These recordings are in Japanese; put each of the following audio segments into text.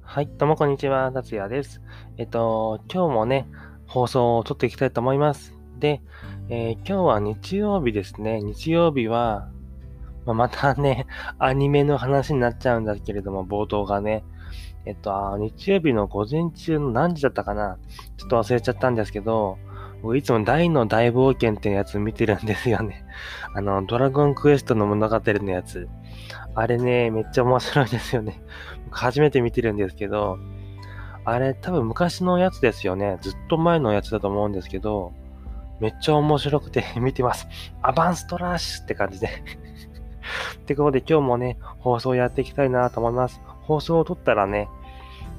はい、どうもこんにちは、達也です。えっと、今日もね、放送を撮っていきたいと思います。で、えー、今日は日曜日ですね。日曜日は、まあ、またね、アニメの話になっちゃうんだけれども、冒頭がね。えっと、日曜日の午前中の何時だったかなちょっと忘れちゃったんですけど、僕いつも大の大冒険ってやつ見てるんですよね。あの、ドラゴンクエストの物語のやつ。あれね、めっちゃ面白いですよね。初めて見てるんですけど、あれ多分昔のやつですよね。ずっと前のやつだと思うんですけど、めっちゃ面白くて 見てます。アバンストラッシュって感じで ってことで今日もね、放送やっていきたいなと思います。放送を撮ったらね、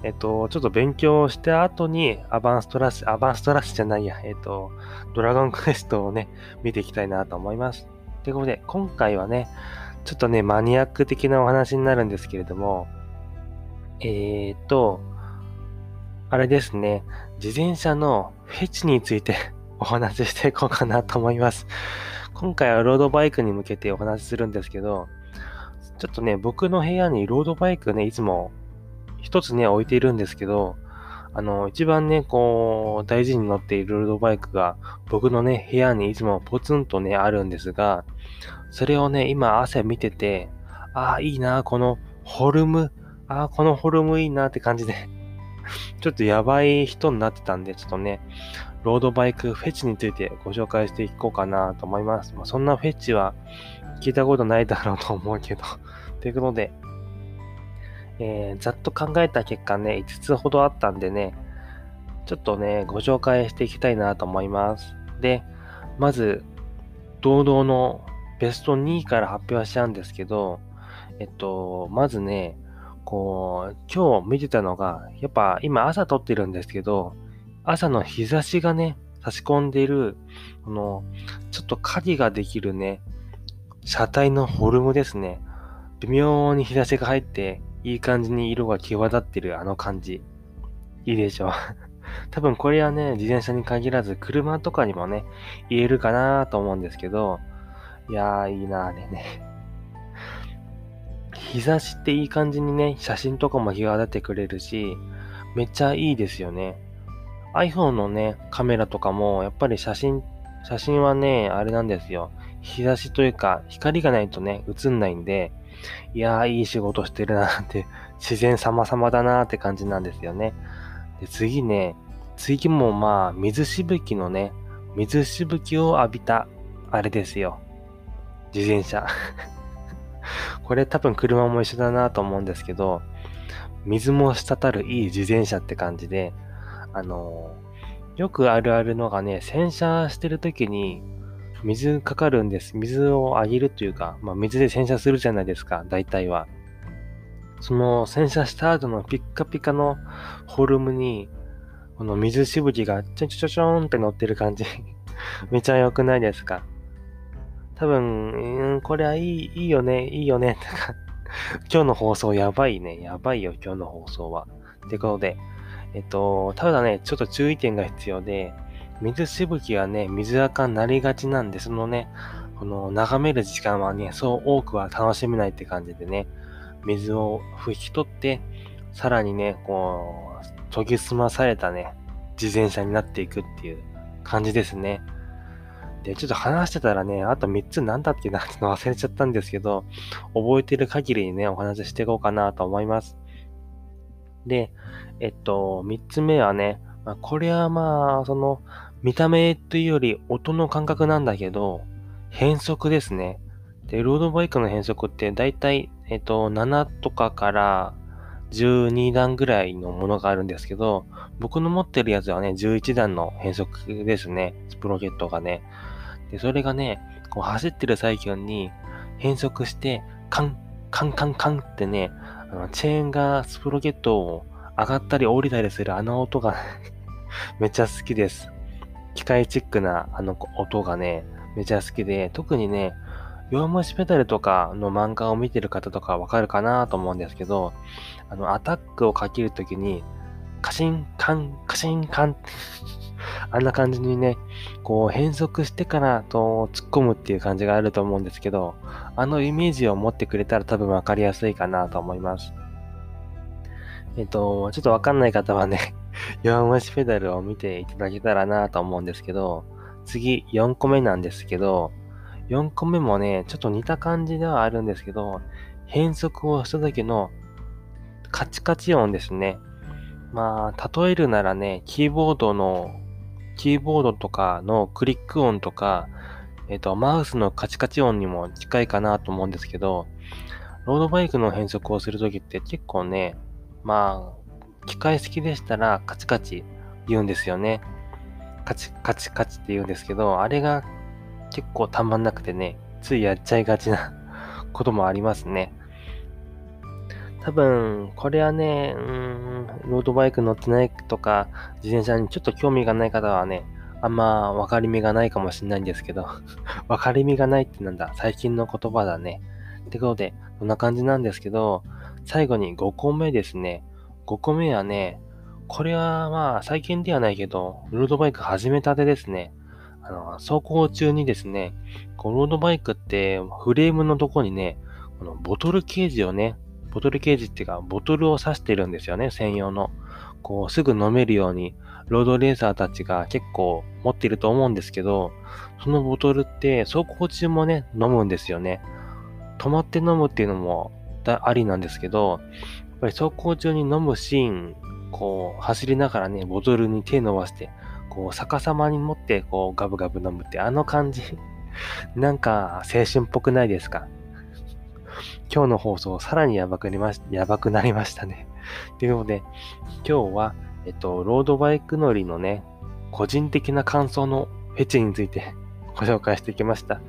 えっと、ちょっと勉強した後にアバンストラッシュ、アバンストラッシュじゃないや、えっと、ドラゴンクエストをね、見ていきたいなと思います。ということで、今回はね、ちょっとね、マニアック的なお話になるんですけれども、えーと、あれですね、自転車のフェチについて お話ししていこうかなと思います。今回はロードバイクに向けてお話しするんですけど、ちょっとね、僕の部屋にロードバイクね、いつも一つね、置いているんですけど、あの、一番ね、こう、大事に乗っているロードバイクが、僕のね、部屋にいつもポツンとね、あるんですが、それをね、今朝見てて、ああ、いいな、このフォルム、ああ、このフォルムいいなって感じで ちょっとやばい人になってたんで、ちょっとね、ロードバイクフェチについてご紹介していこうかなと思います。まあ、そんなフェチは聞いたことないだろうと思うけどということで、えー、ざっと考えた結果ね、5つほどあったんでね、ちょっとね、ご紹介していきたいなと思います。で、まず、堂々のベスト2位から発表しちゃうんですけど、えっと、まずね、こう、今日見てたのが、やっぱ今朝撮ってるんですけど、朝の日差しがね、差し込んでいる、この、ちょっと影ができるね、車体のフォルムですね。微妙に日差しが入って、いい感じに色が際立ってるあの感じ。いいでしょう。多分これはね、自転車に限らず車とかにもね、言えるかなと思うんですけど、いやーいいなあれね。日差しっていい感じにね、写真とかも際立ってくれるし、めっちゃいいですよね。iPhone のね、カメラとかも、やっぱり写真、写真はね、あれなんですよ。日差しというか、光がないとね、映んないんで、いやー、いい仕事してるなって、自然様々だなって感じなんですよね。で、次ね、次もまあ、水しぶきのね、水しぶきを浴びた、あれですよ。自転車。これ多分車も一緒だなと思うんですけど、水も滴るいい自転車って感じで、あのー、よくあるあるのがね、洗車してる時に水かかるんです。水をあげるというか、まあ水で洗車するじゃないですか、大体は。その洗車した後のピッカピカのフォルムに、この水しぶきがちょちょちょちょんって乗ってる感じ めちゃ良くないですか？多分、ん、これはいい、いいよね、いいよね、とか 今日の放送やばいね、やばいよ、今日の放送は。ってことで、えっと、ただね、ちょっと注意点が必要で、水しぶきはね、水垢になりがちなんで、そのね、この眺める時間はね、そう多くは楽しめないって感じでね、水を拭き取って、さらにね、こう、研ぎ澄まされたね、自転車になっていくっていう感じですね。で、ちょっと話してたらね、あと3つ何だっけなっての忘れちゃったんですけど、覚えてる限りにね、お話ししていこうかなと思います。で、えっと、3つ目はね、まあ、これはまあ、その、見た目というより音の感覚なんだけど、変速ですね。で、ロードバイクの変速ってだいたい、えっと、7とかから12段ぐらいのものがあるんですけど、僕の持ってるやつはね、11段の変速ですね。スプロケットがね。で、それがね、こう走ってる最中に変速して、カン、カンカンカンってね、あのチェーンがスプロケットを上がったり降りたりするあの音が めっちゃ好きです。機械チックなあの音がね、めちゃ好きで、特にね、弱虫ペダルとかの漫画を見てる方とかわかるかなと思うんですけど、あの、アタックをかけるときに、カシンカン、カシンカン。あんな感じにね、こう変則してからと突っ込むっていう感じがあると思うんですけど、あのイメージを持ってくれたら多分わかりやすいかなと思います。えっと、ちょっとわかんない方はね、弱虫ペダルを見ていただけたらなと思うんですけど、次4個目なんですけど、4個目もね、ちょっと似た感じではあるんですけど、変則をした時のカチカチ音ですね。まあ、例えるならね、キーボードの、キーボードとかのクリック音とか、えっ、と、マウスのカチカチ音にも近いかなと思うんですけど、ロードバイクの変速をするときって結構ね、まあ、機械式でしたらカチカチ言うんですよね。カチカチカチって言うんですけど、あれが結構たまんなくてね、ついやっちゃいがちな こともありますね。多分、これはね、うん、ロードバイク乗ってないとか、自転車にちょっと興味がない方はね、あんま分かりみがないかもしれないんですけど、分かりみがないってなんだ、最近の言葉だね。ってことで、こんな感じなんですけど、最後に5個目ですね。5個目はね、これはまあ最近ではないけど、ロードバイク始めたてですね。あの、走行中にですね、このロードバイクってフレームのとこにね、このボトルケージをね、ボトルケージっていうか、ボトルを刺してるんですよね、専用の。こう、すぐ飲めるように、ロードレーサーたちが結構持っていると思うんですけど、そのボトルって走行中もね、飲むんですよね。止まって飲むっていうのもありなんですけど、やっぱり走行中に飲むシーン、こう、走りながらね、ボトルに手伸ばして、こう、逆さまに持って、こう、ガブガブ飲むって、あの感じ。なんか、青春っぽくないですか？今日の放送、さらにやばくなりましやばくなりましたね。ということで、今日は、えっと、ロードバイク乗りのね、個人的な感想のフェチについてご紹介してきました。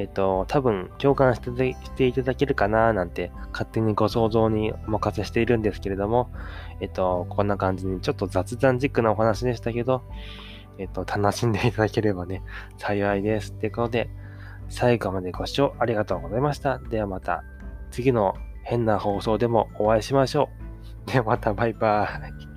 えっと、多分共感してしていただけるかななんて勝手にご想像にお任せしているんですけれども、えっと、こんな感じにちょっと雑談チックなお話でしたけど、えっと、楽しんでいただければね、幸いです。ということで、最後までご視聴ありがとうございました。ではまた次の変な放送でもお会いしましょう。ではまたバイバーイ。